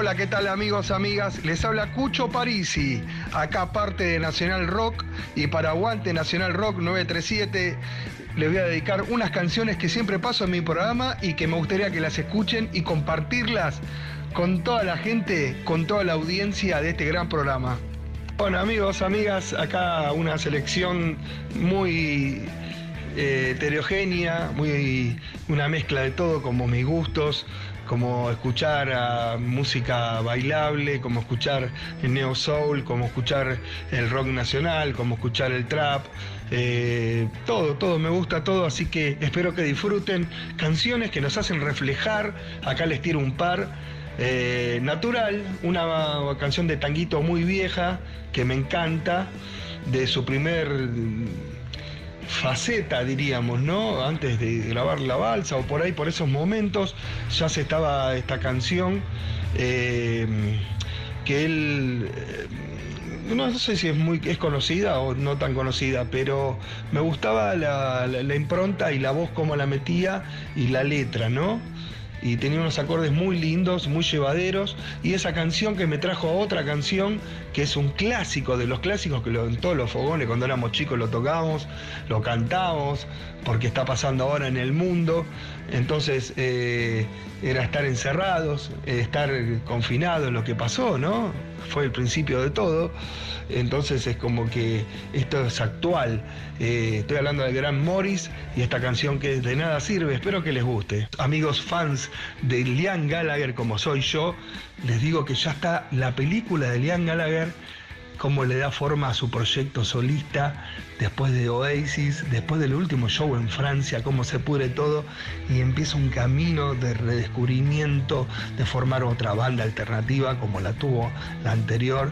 Hola, ¿qué tal amigos, amigas? Les habla Cucho Parisi, acá parte de Nacional Rock y para Aguante Nacional Rock 937 les voy a dedicar unas canciones que siempre paso en mi programa y que me gustaría que las escuchen y compartirlas con toda la gente, con toda la audiencia de este gran programa. Bueno amigos, amigas, acá una selección muy eh, heterogénea, muy una mezcla de todo como mis gustos, como escuchar a música bailable, como escuchar el neo soul, como escuchar el rock nacional, como escuchar el trap, eh, todo, todo, me gusta todo, así que espero que disfruten canciones que nos hacen reflejar, acá les tiro un par. Eh, natural, una canción de tanguito muy vieja que me encanta, de su primer faceta, diríamos, ¿no? Antes de grabar la balsa o por ahí, por esos momentos, ya se estaba esta canción eh, que él... Eh, no sé si es muy es conocida o no tan conocida, pero me gustaba la, la impronta y la voz como la metía y la letra, ¿no? Y tenía unos acordes muy lindos, muy llevaderos, y esa canción que me trajo a otra canción, que es un clásico de los clásicos, que en todos los fogones cuando éramos chicos lo tocábamos, lo cantamos, porque está pasando ahora en el mundo, entonces eh, era estar encerrados, estar confinados, lo que pasó, ¿no? Fue el principio de todo, entonces es como que esto es actual. Eh, estoy hablando del gran Morris y esta canción que de nada sirve, espero que les guste. Amigos fans de Liam Gallagher como soy yo, les digo que ya está la película de Liam Gallagher cómo le da forma a su proyecto solista después de Oasis, después del último show en Francia, cómo se pudre todo y empieza un camino de redescubrimiento, de formar otra banda alternativa como la tuvo la anterior,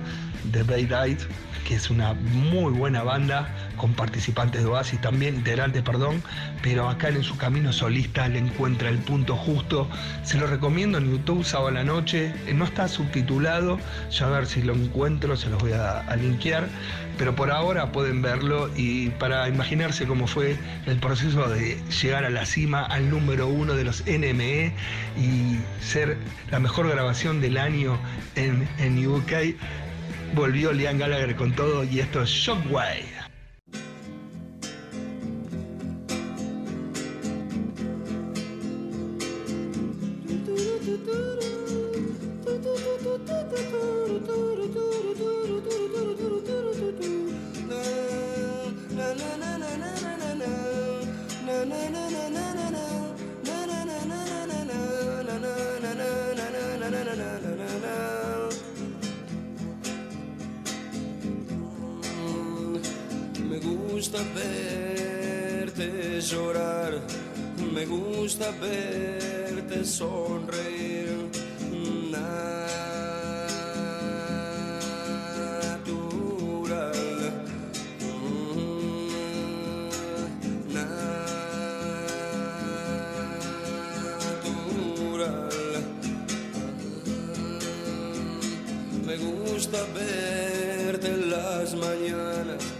The Bay Died que es una muy buena banda con participantes de Oasis también, integrantes, perdón, pero acá en su camino solista le encuentra el punto justo. Se lo recomiendo en YouTube sábado a la noche, eh, no está subtitulado, ya a ver si lo encuentro, se los voy a, linkear, pero por ahora pueden verlo y para imaginarse cómo fue el proceso de llegar a la cima, al número uno de los NME y ser la mejor grabación del año en, en UK volvió Liam Gallagher con todo y esto es Shockwave. Gusta verte en las mañanas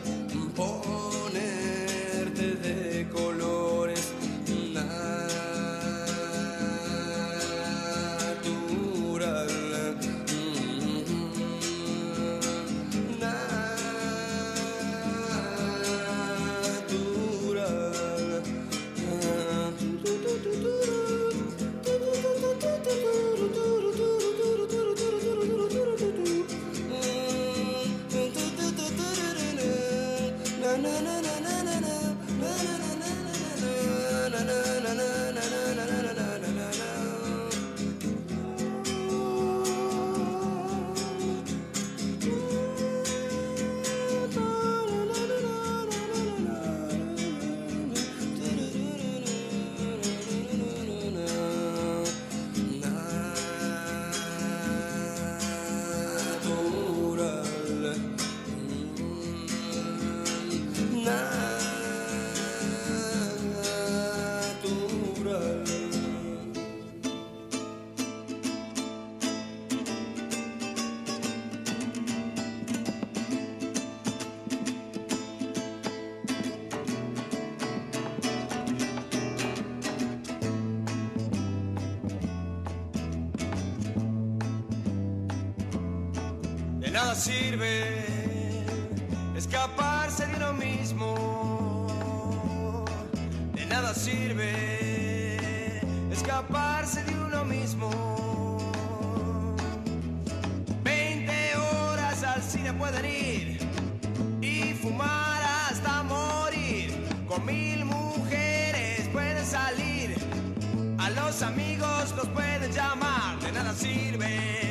salir, a los amigos los pueden llamar, de nada sirve.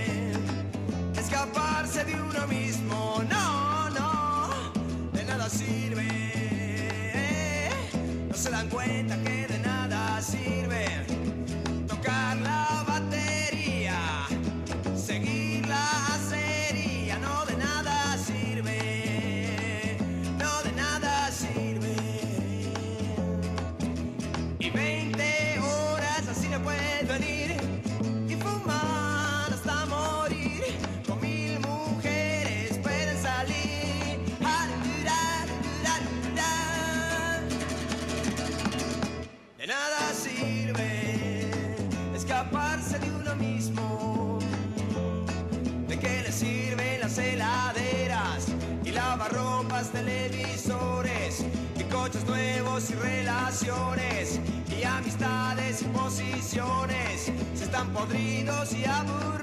y amistades y posiciones se están podridos y aburridos.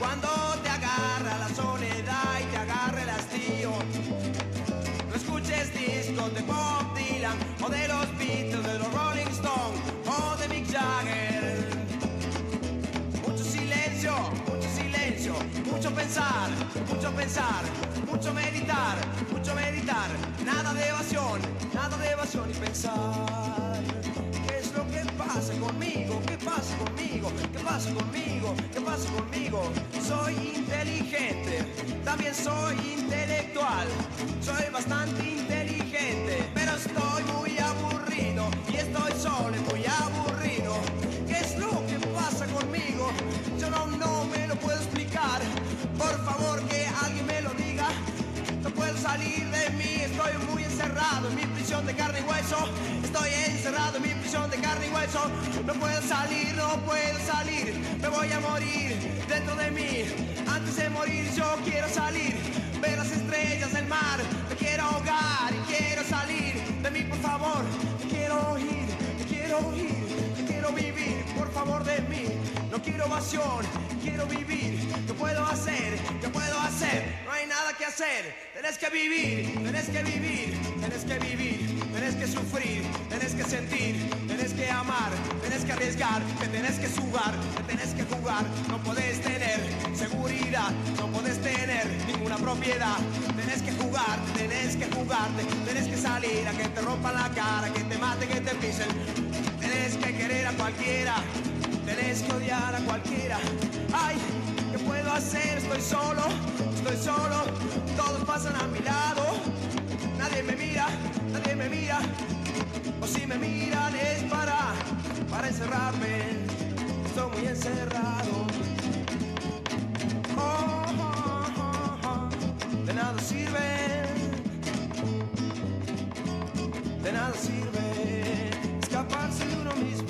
cuando te agarra la soledad y te agarra el hastío. No escuches discos de Bob Dylan o de los Beatles, de los Rolling Stones o de Mick Jagger. Mucho silencio, mucho silencio, mucho pensar, mucho pensar, mucho meditar, mucho meditar. Nada de evasión, nada de evasión y pensar. ¿Qué es lo que pasa conmigo? ¿Qué pasa conmigo? ¿Qué pasa conmigo? ¿Qué pasa conmigo? Soy inteligente, también soy intelectual, soy bastante inteligente, pero estoy muy aburrido y estoy solo y muy aburrido. ¿Qué es lo que pasa conmigo? Yo no, no me lo puedo explicar. Por favor que alguien me lo diga. No puedo salir de mí, estoy muy encerrado en mi prisión de carne y hueso. Estoy encerrado en mi prisión de carne y hueso. No puedo salir, no puedo salir. Me voy a morir dentro de mí. Antes de morir yo quiero salir. Ver las estrellas del mar. Me quiero ahogar y quiero salir de mí, por favor. Me quiero ir, me quiero me quiero vivir, por favor de mí. No quiero evasión, quiero vivir. ¿Qué puedo hacer? ¿Qué puedo hacer? No hay nada hacer. Tenés que vivir, tenés que vivir, tenés que vivir, tenés que sufrir, tenés que sentir, tenés que amar, tenés que arriesgar, te tenés que jugar, te tenés que jugar. No podés tener seguridad, no podés tener ninguna propiedad. Tenés que jugar, tenés que jugarte, tenés que salir a que te rompan la cara, que te maten, que te pisen. Tenés que querer a cualquiera, tenés que odiar a cualquiera. Ay, ¿qué Estoy solo, estoy solo, todos pasan a mi lado. Nadie me mira, nadie me mira. O si me miran es para, para encerrarme. Estoy muy encerrado. Oh, oh, oh, oh. De nada sirve. De nada sirve escaparse de uno mismo.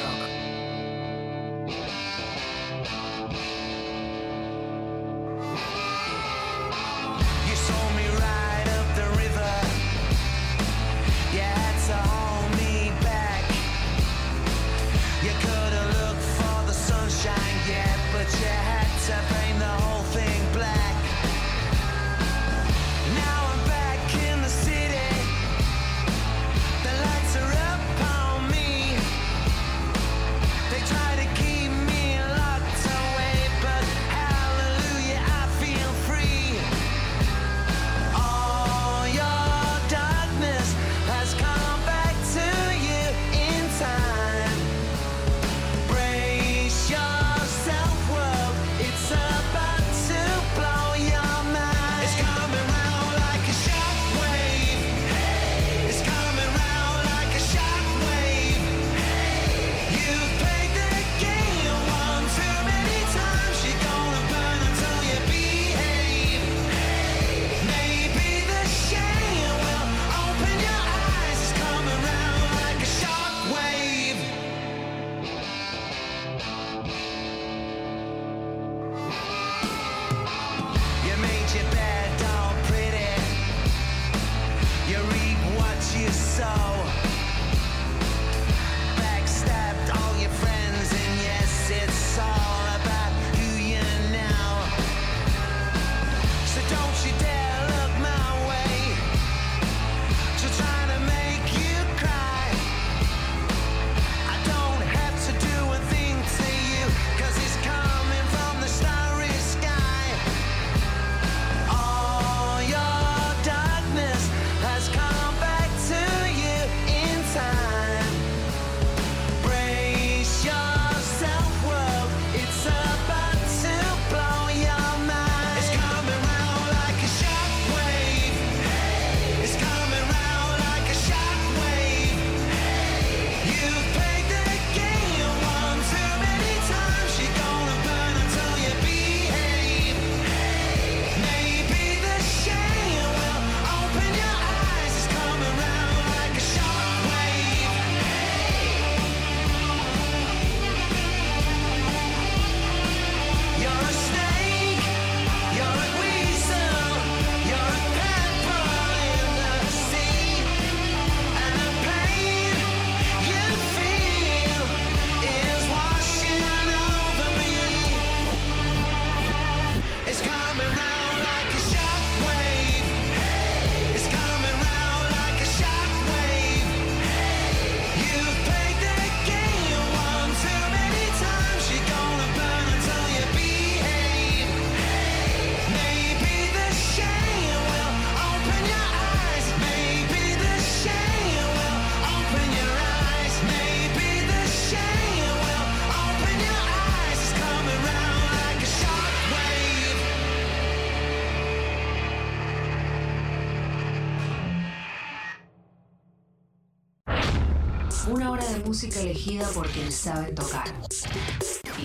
música elegida por quienes saben tocar.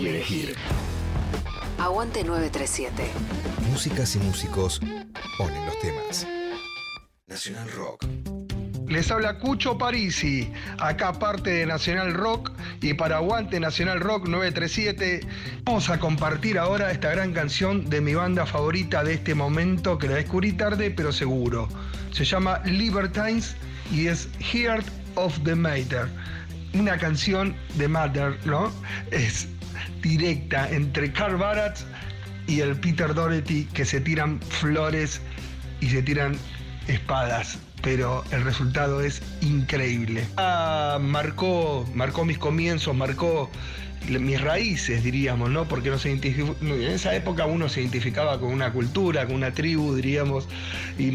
Y elegir. Aguante 937. Músicas y músicos ponen los temas. Nacional Rock. Les habla Cucho Parisi, acá parte de Nacional Rock y para Aguante Nacional Rock 937 vamos a compartir ahora esta gran canción de mi banda favorita de este momento que la descubrí tarde pero seguro. Se llama Libertines y es Heart of the Matter. Una canción de Matter, ¿no? Es directa entre Carl Barat y el Peter Doherty que se tiran flores y se tiran espadas pero el resultado es increíble. Ah, marcó, marcó mis comienzos, marcó mis raíces, diríamos, ¿no? Porque no en esa época uno se identificaba con una cultura, con una tribu, diríamos, y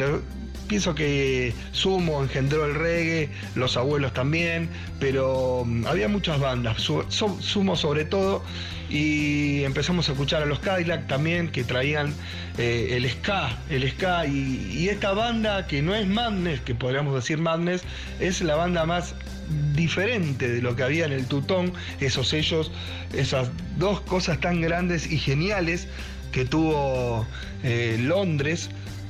pienso que Sumo engendró el reggae, los abuelos también, pero mm, había muchas bandas, Sumo sobre todo, y empezamos a escuchar a los Cadillac también, que traían eh, el ska, el ska, y, esta banda que no es Madness, que podríamos decir Madness, es la banda más diferente de lo que había en el Tutón, esos sellos, esas dos cosas tan grandes y geniales que tuvo eh, Londres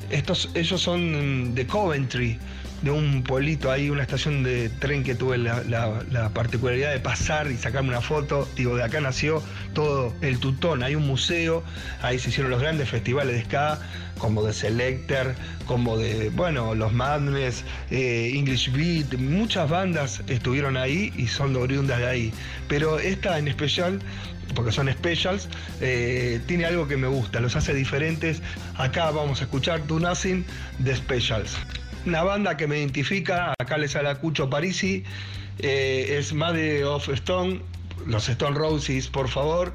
estos, ellos son de Coventry, de un pueblito ahí, una estación de tren que tuve la, particularidad de pasar y sacarme una foto. Digo, de acá nació todo el Tutón. Hay un museo, ahí se hicieron los grandes festivales de ska, como de Selector, como de, bueno, los Madness, eh, English Beat, muchas bandas estuvieron ahí y son oriundas de ahí. Pero esta en especial porque son specials, eh, tiene algo que me gusta, los hace diferentes. Acá vamos a escuchar Do Nothing de Specials. Una banda que me identifica, acá les habla Cucho Parisi, eh, es Mother of Stone, los Stone Roses, por favor.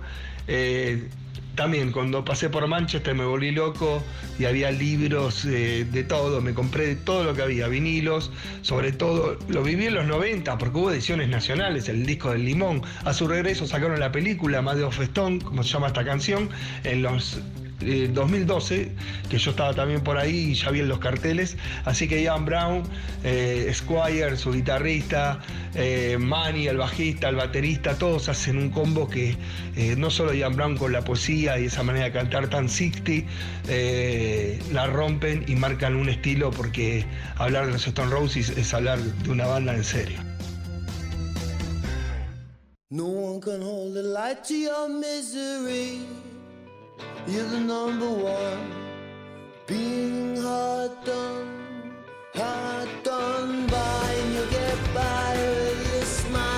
Eh, también cuando pasé por Manchester me volví loco y había libros eh, de todo, me compré todo lo que había, vinilos, sobre todo, lo viví en los 90 porque hubo ediciones nacionales, el disco del limón, a su regreso sacaron la película Más de Ofestón, como se llama esta canción, en los 2012, eh, que yo estaba también por ahí y ya vi en los carteles. Así que Ian Brown, eh, Squire, su guitarrista, eh, Manny, el bajista, el baterista, todos hacen un combo que no solo Ian Brown con la poesía y esa manera de cantar tan 60, la rompen y marcan un estilo porque hablar de los Stone Roses es hablar de una banda en serio. You're the number one. Being hard done, hard done by, and you get by with your smile,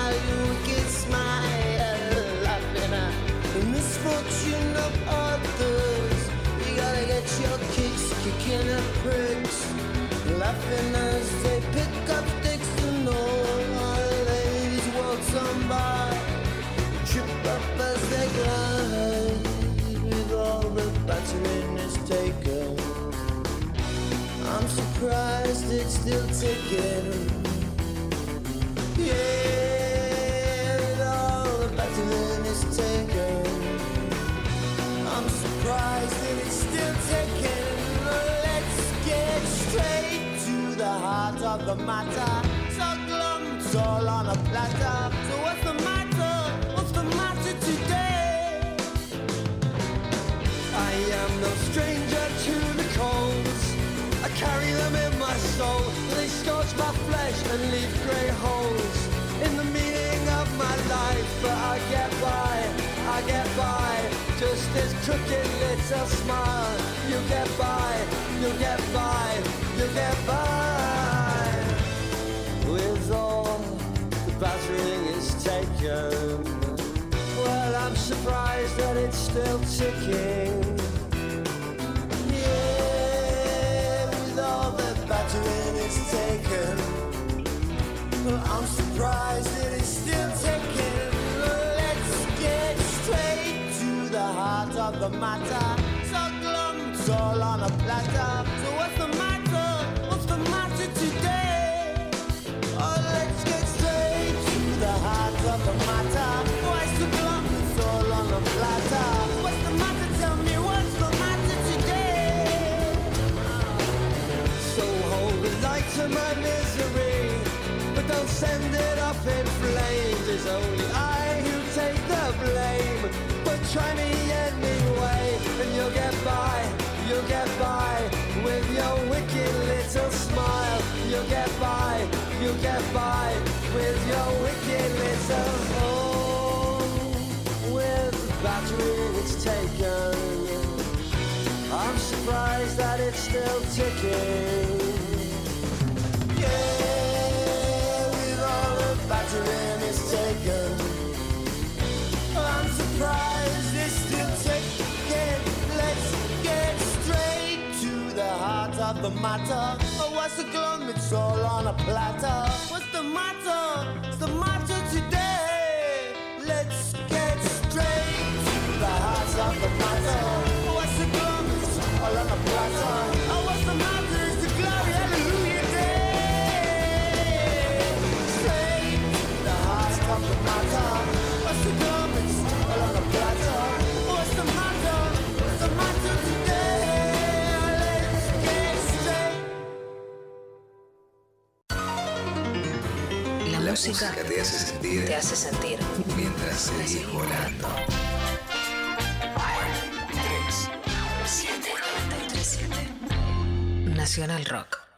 it up in flames. only I who take the blame. But try me anyway, and you'll get by, you'll get by with your wicked little smile. You'll get by, you'll get by with your wicked little home. With the battery it's taken, I'm surprised that it's still ticking. The matter. Oh, what's the glum? It's all on a platter. What's the matter? The matter La, música, te hace sentir te hace sentir. mientras seguís volando. 3. 7 Nacional Rock.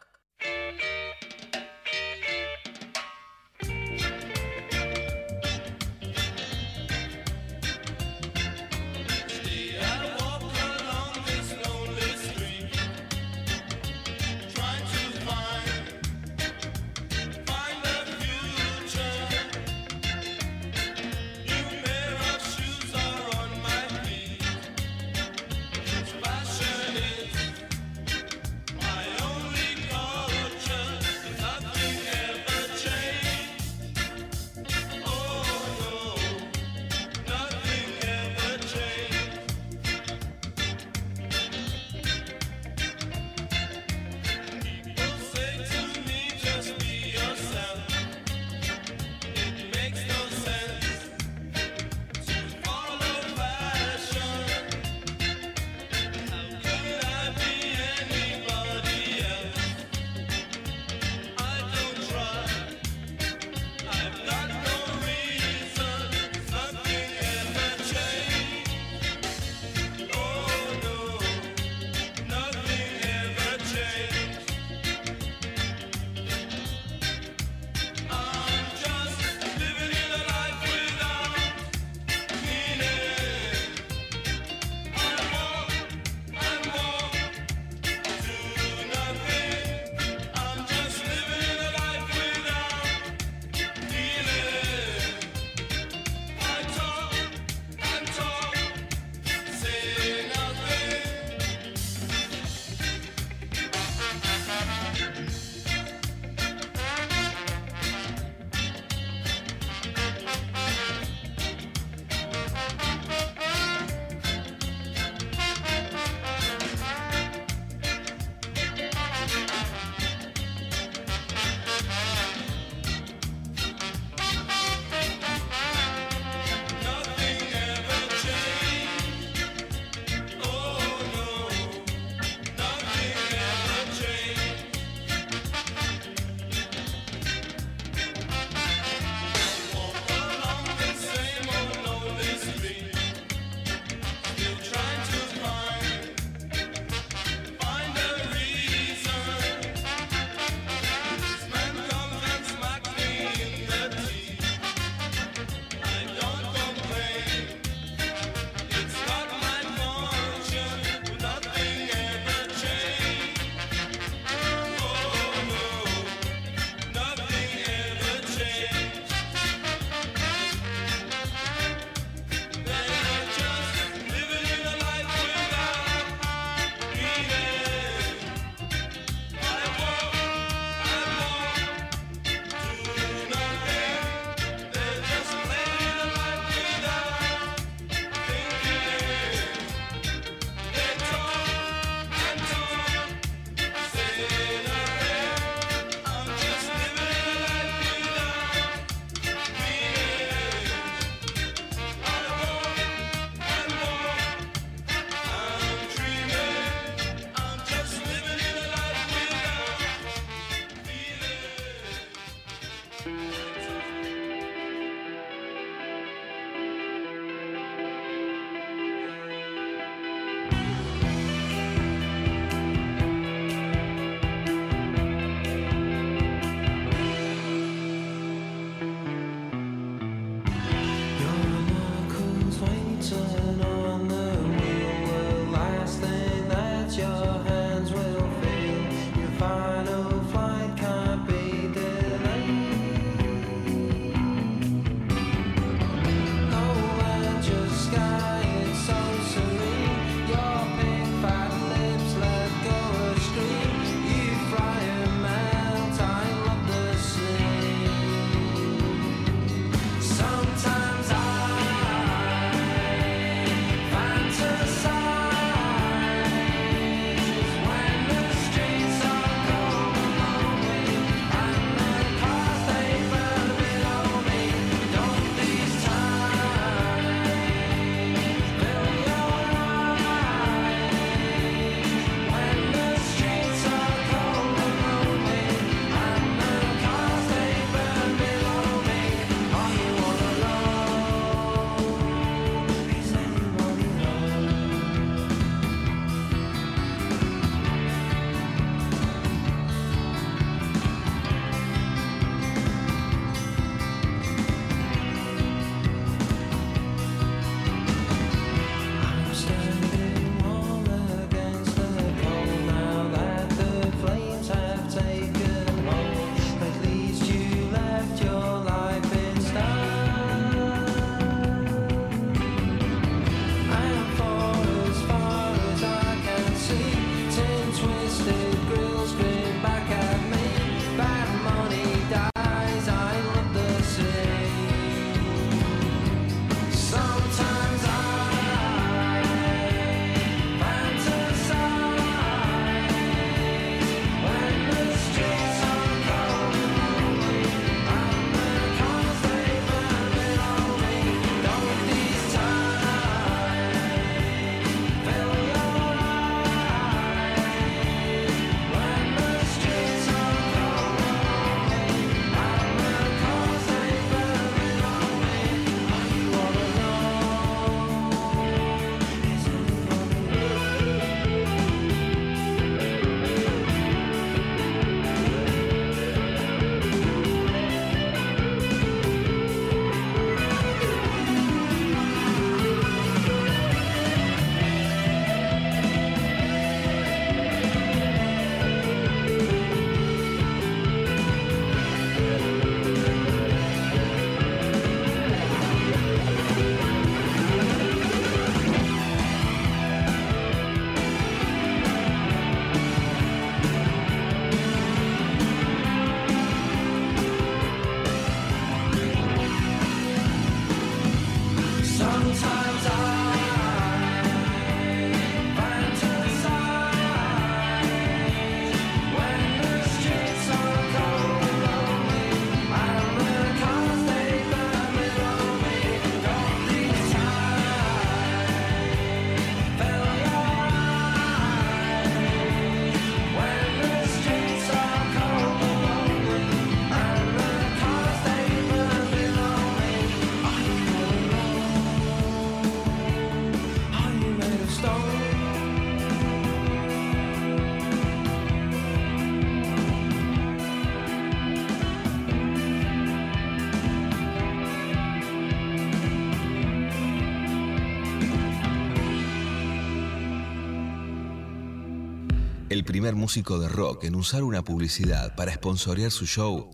El primer músico de rock en usar una publicidad para sponsorear su show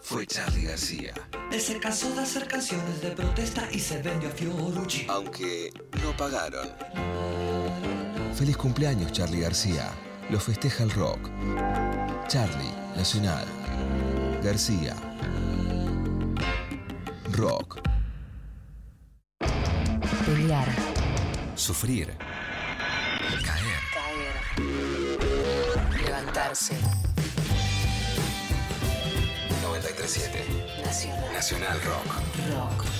fue Charlie García. Él se cansó de hacer canciones de protesta y se vendió a Fiorucci. Aunque no pagaron. Feliz cumpleaños, Charlie García. Lo festeja el rock. Charlie, Nacional. García. Rock. Pelear. Sufrir. Levantarse. 937. Nacional. Nacional Rock. Rock.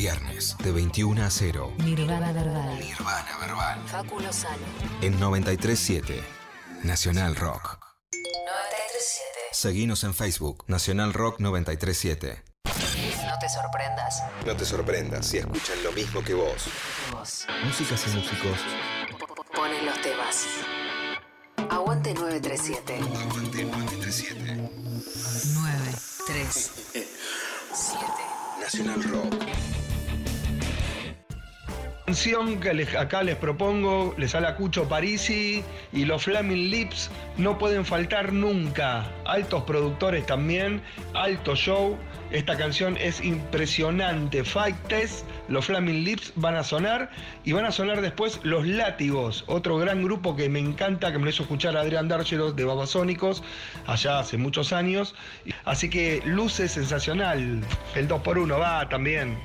Viernes de 21 a 0. Nirvana Verbal. Nirvana Verbal. Facu Lozano. En 937. Nacional Rock. 937. Seguinos en Facebook. Nacional Rock 937. No te sorprendas. No te sorprendas si escuchan lo mismo que vos. Vos Músicas y músicos. ponen los temas. Aguante 937. Aguante 937. 937. Nacional Rock. Canción que acá les propongo, les sale a Cucho Parisi y los Flaming Lips no pueden faltar nunca. Altos productores también, alto show. Esta canción es impresionante. Fight Test, los Flaming Lips van a sonar y van a sonar después los Látigos, otro gran grupo que me encanta, que me lo hizo escuchar Adrián Dárgelos de Babasónicos allá hace muchos años. Así que luce sensacional. El 2x1 va también.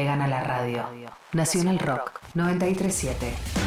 Le gana la radio. Nacional Rock 937.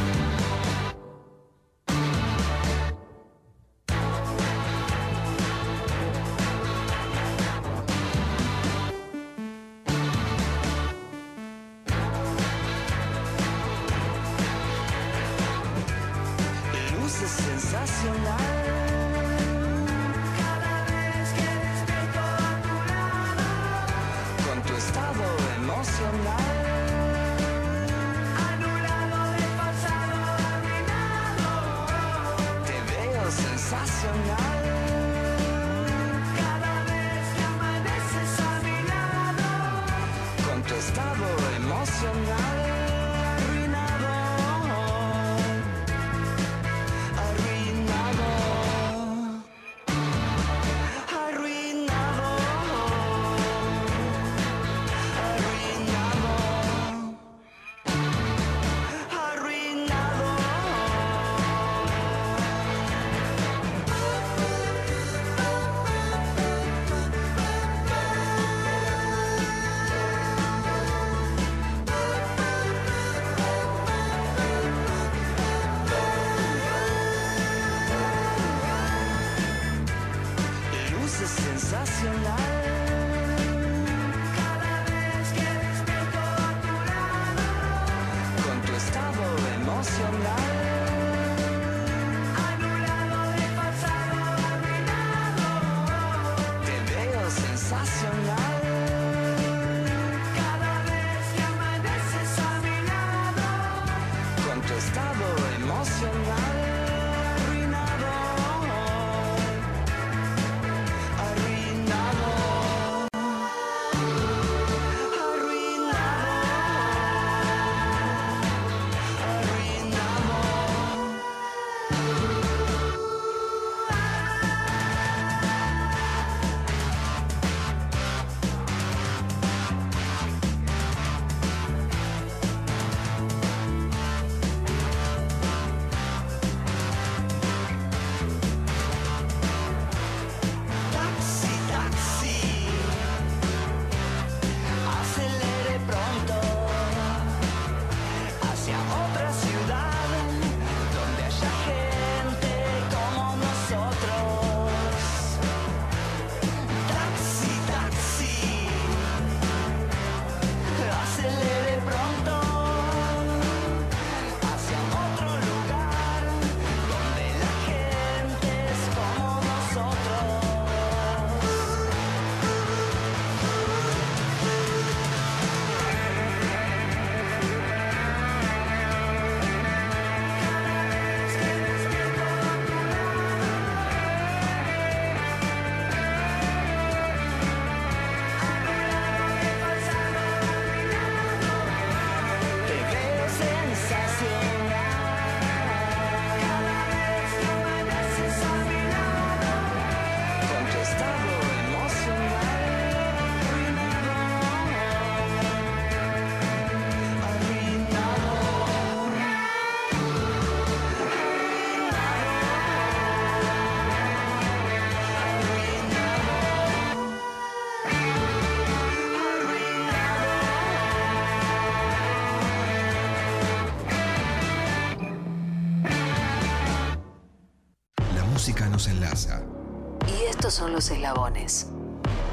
Eslabones.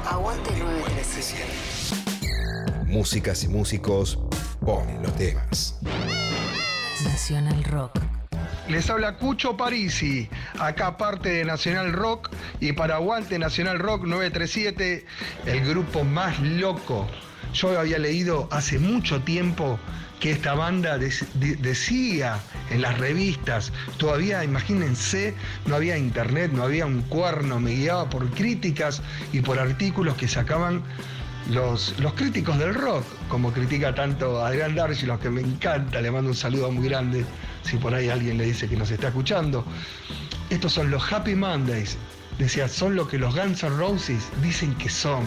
Aguante 937. Músicas y músicos ponen los temas. Nacional Rock. Les habla Cucho Parisi, acá parte de Nacional Rock y para Aguante Nacional Rock 937, el grupo más loco. Yo había leído hace mucho tiempo que esta banda dec- de- decía en las revistas, todavía imagínense, no había internet, no había un cuerno, me guiaba por críticas y por artículos que sacaban los, los críticos del rock, como critica tanto Adrián Darcy, los que me encanta, le mando un saludo muy grande, si por ahí alguien le dice que nos está escuchando. Estos son los Happy Mondays, decía, son lo que los Guns N' Roses dicen que son,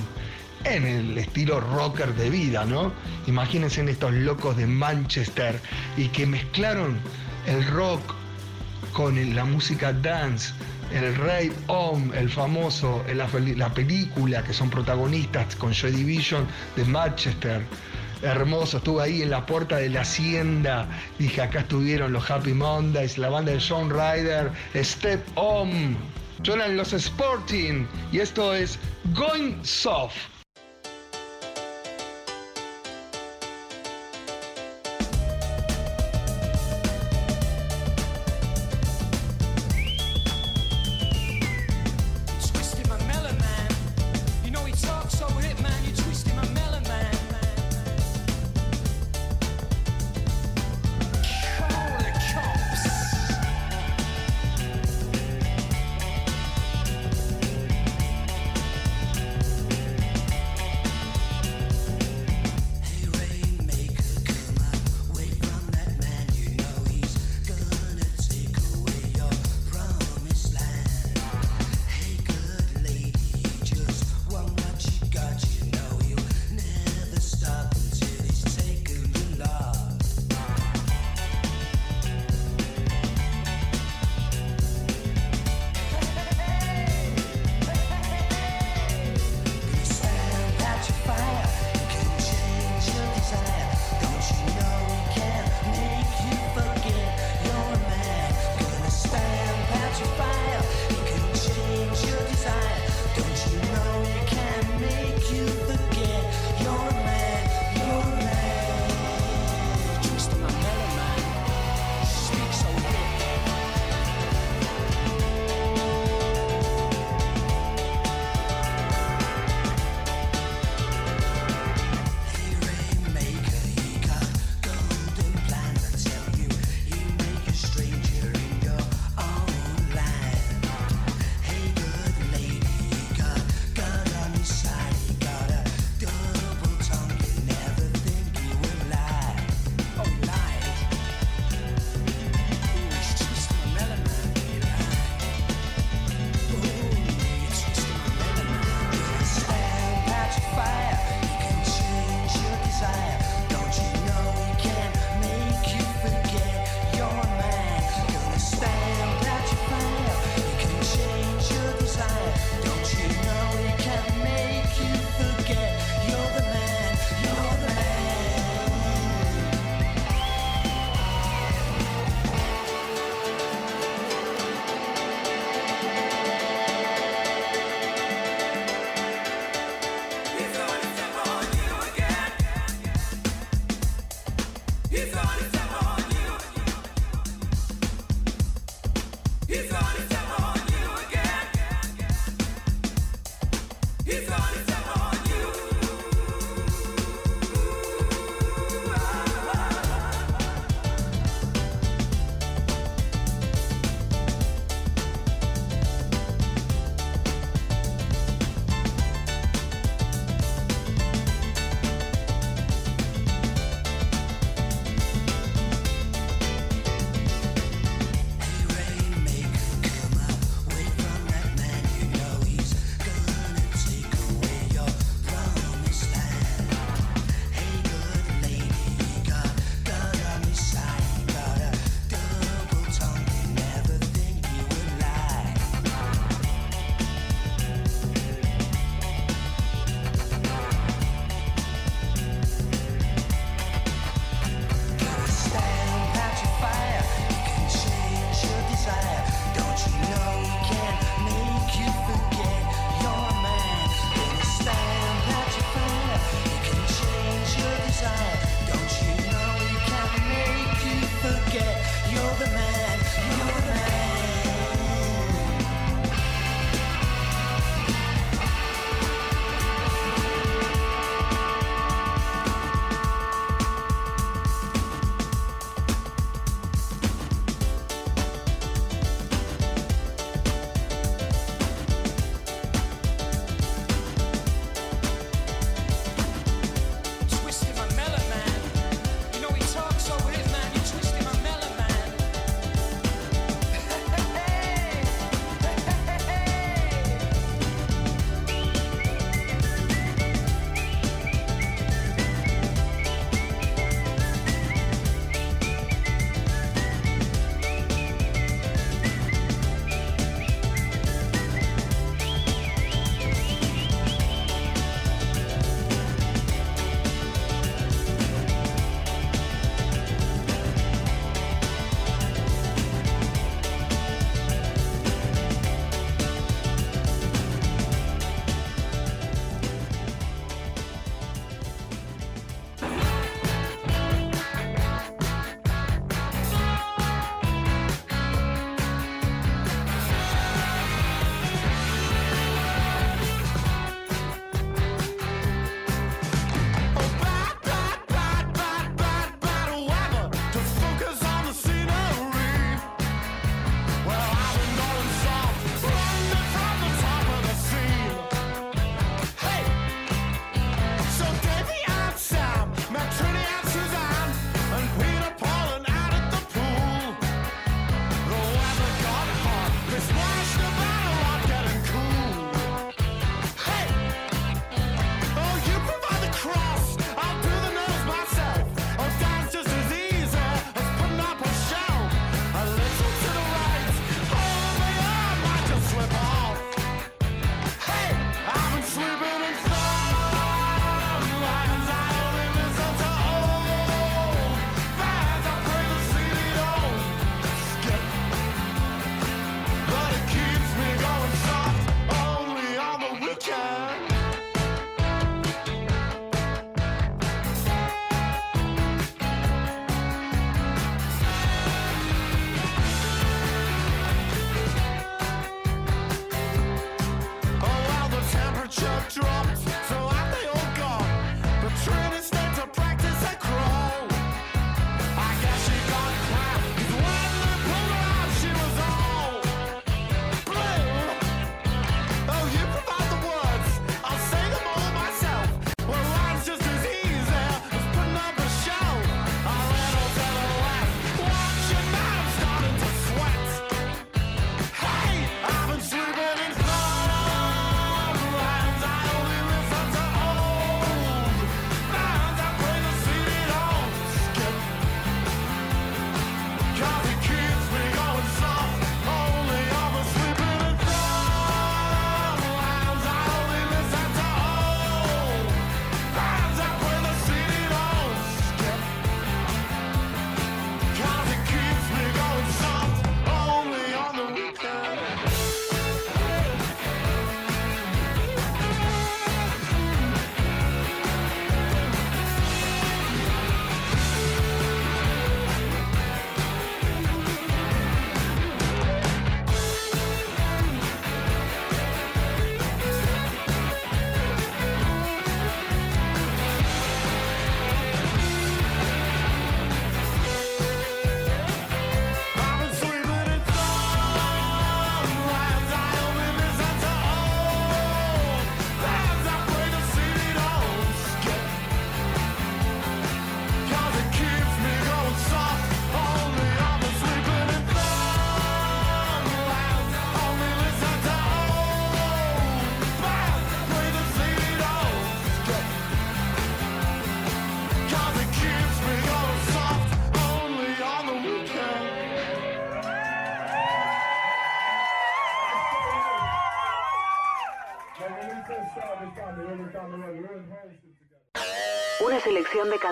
en el estilo rocker de vida, ¿no? Imagínense en estos locos de Manchester y que mezclaron el rock con la música dance, el Rey Om, el famoso, la, la película que son protagonistas con Joy Division de Manchester. Hermoso, estuve ahí en la puerta de la hacienda. Dije, acá estuvieron los Happy Mondays, la banda de John Ryder, Step On. Suenan los Sporting y esto es Going Soft.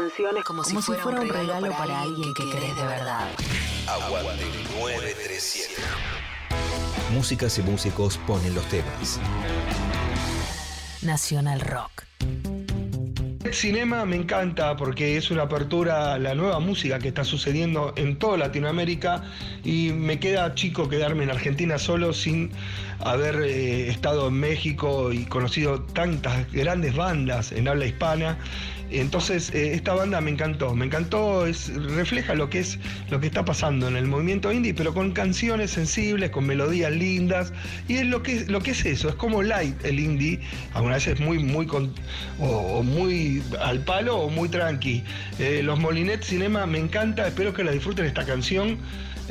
Canciones como, si, fuera, un regalo, para, alguien que querés de verdad. Aguante 937. Músicas y músicos ponen los temas. Nacional Rock. Cinema me encanta porque es una apertura a la nueva música que está sucediendo en toda Latinoamérica y me queda chico quedarme en Argentina solo sin haber eh, estado en México y conocido tantas grandes bandas en habla hispana entonces, eh, esta banda me encantó, me encantó, es, refleja lo que es lo que está pasando en el movimiento indie, pero con canciones sensibles, con melodías lindas, y es lo que, lo que es eso, es como light el indie, algunas veces muy, muy o, muy al palo o muy tranqui. Eh, los Molinet Cinema me encanta, espero que la disfruten esta canción.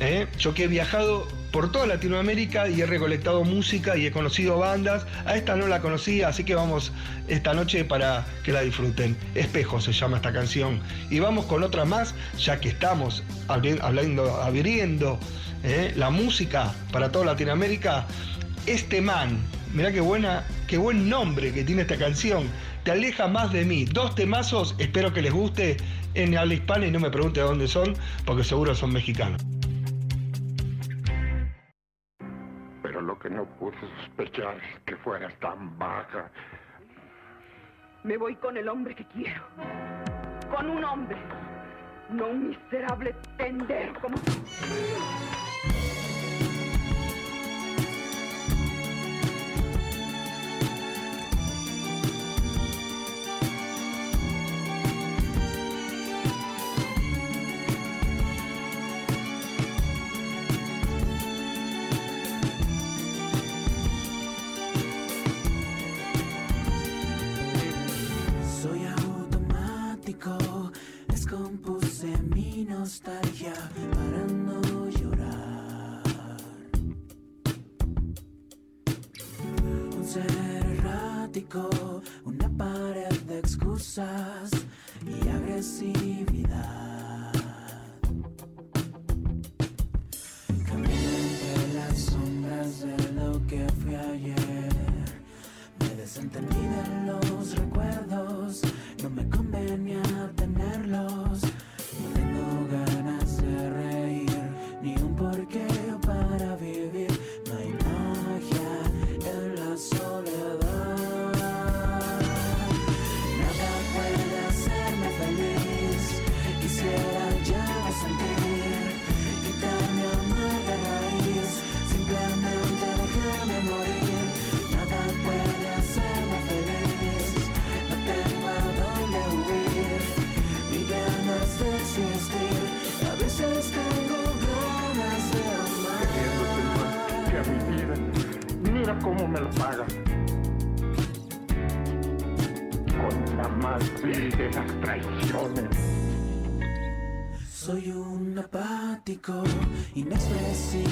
Eh. Yo que he viajado por toda Latinoamérica y he recolectado música y he conocido bandas. A esta no la conocía, así que vamos esta noche para que la disfruten. Espejo se llama esta canción. Y vamos con otra más, ya que estamos hablando, abriendo eh, la música para toda Latinoamérica. Este man, mirá qué buena, qué buen nombre que tiene esta canción. Te aleja más de mí. Dos temazos, espero que les guste en habla hispana y no me pregunte de dónde son, porque seguro son mexicanos. Sospechar que fueras tan baja. Me voy con el hombre que quiero. Con un hombre. No un miserable tender como tú. Inexpresivo, sin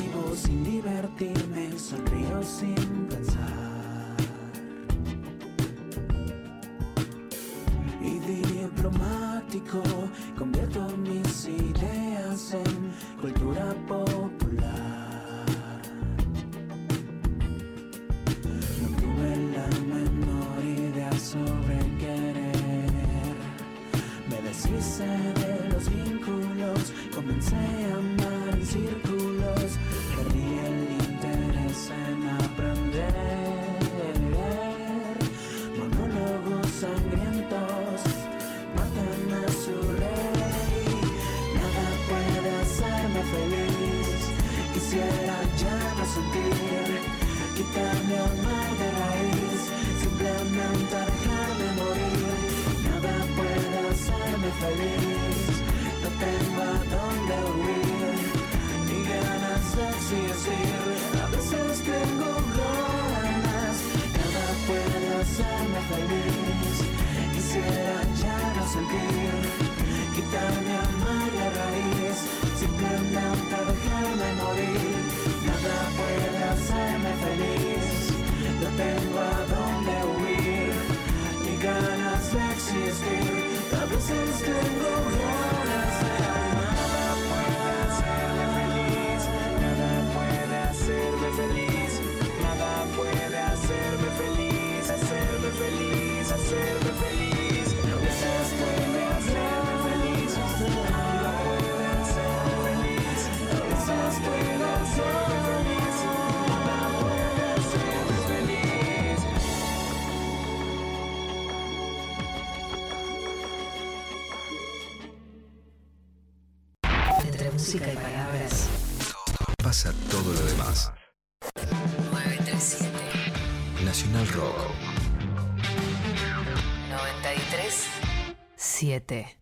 7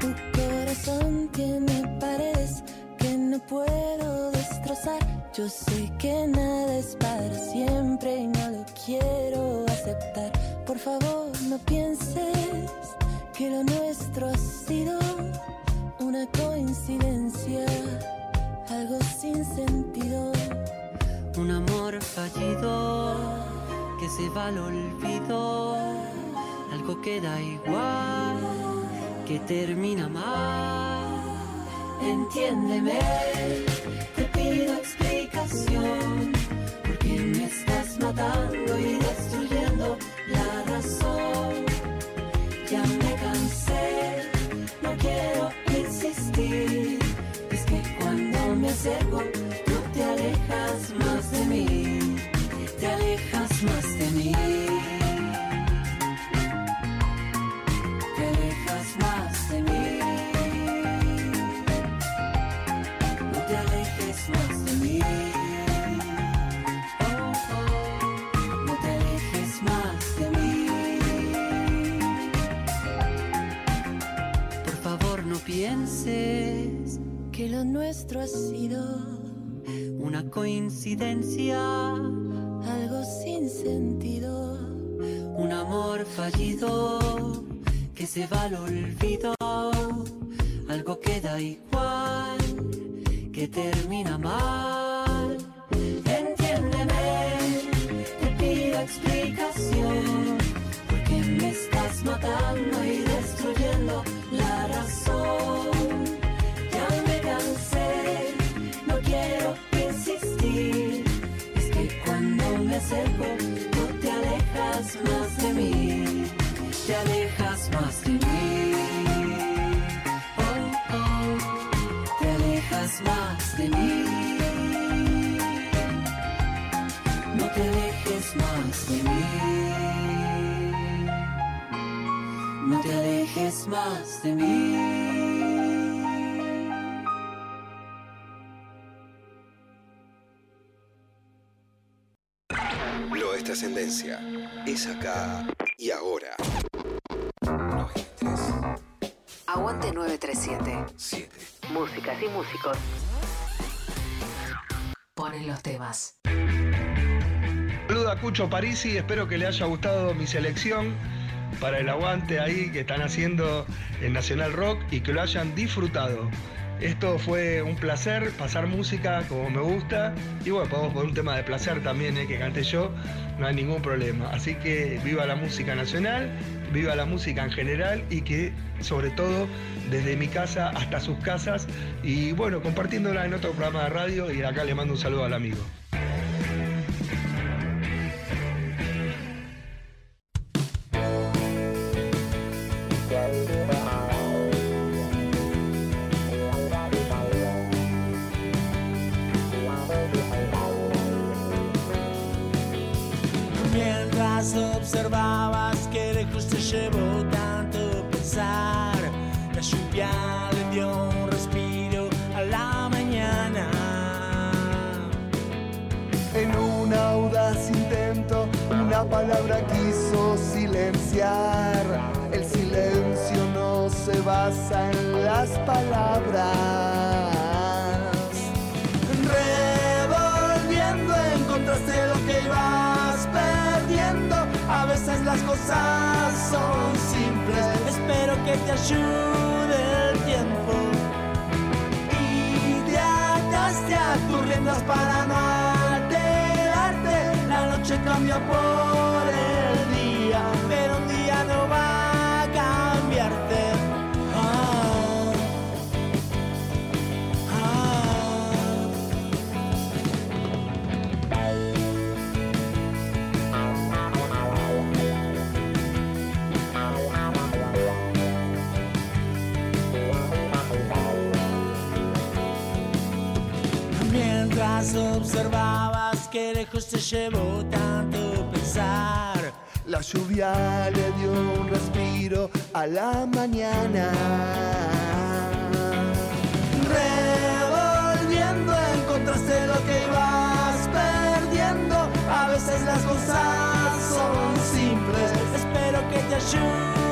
Tu corazón tiene paredes que no puedo destrozar. Yo sé que nada es para siempre y no lo quiero aceptar. Por favor, no pienses que lo nuestro ha sido una coincidencia, algo sin sentido. Un amor fallido que se va al olvido. Algo queda igual que termina mal. Entiéndeme, te pido explicación. Porque me estás matando y destruyendo la razón. Ya me cansé, no quiero insistir. Es que cuando me acerco, lo nuestro ha sido una coincidencia, algo sin sentido. un amor fallido que se va al olvido. Algo queda igual que termina mal. Entiéndeme, te pido explicación. Porque me estás matando y acerco, tú te alejas más de mí. Te alejas más de mí. Oh, oh, te alejas más de mí. No te alejes más de mí. No te alejes más de mí. Trascendencia. Es acá y ahora. 93 Aguante 937 7. Músicas y músicos ponen los temas. Saluda a Cucho Parisi, espero que le haya gustado mi selección para el aguante ahí que están haciendo en Nacional Rock y que lo hayan disfrutado. Esto fue un placer, pasar música como me gusta y bueno, podemos poner un tema de placer también eh, que cante yo, no hay ningún problema. Así que viva la música nacional, viva la música en general y que sobre todo desde mi casa hasta sus casas y bueno, compartiéndola en otro programa de radio y acá le mando un saludo al amigo. llevó tanto pensar. La lluvia le dio un respiro a la mañana. En un audaz intento, una palabra quiso silenciar. El silencio no se basa en las palabras. Las cosas son simples. Espero que te ayude el tiempo. Y te ataste a tus riendas para no alterarte. La noche cambió por observabas que lejos te llevó tanto pensar. La lluvia le dio un respiro a la mañana. Revolviendo encontraste lo que ibas perdiendo. A veces las cosas son simples. Espero que te ayude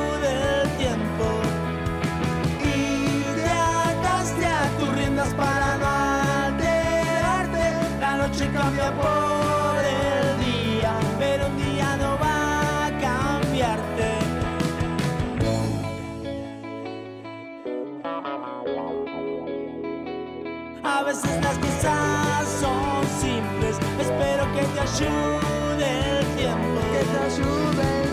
noche cambia por el día, pero un día no va a cambiarte. A veces las cosas son simples. Espero que te ayude el tiempo. que te ayude el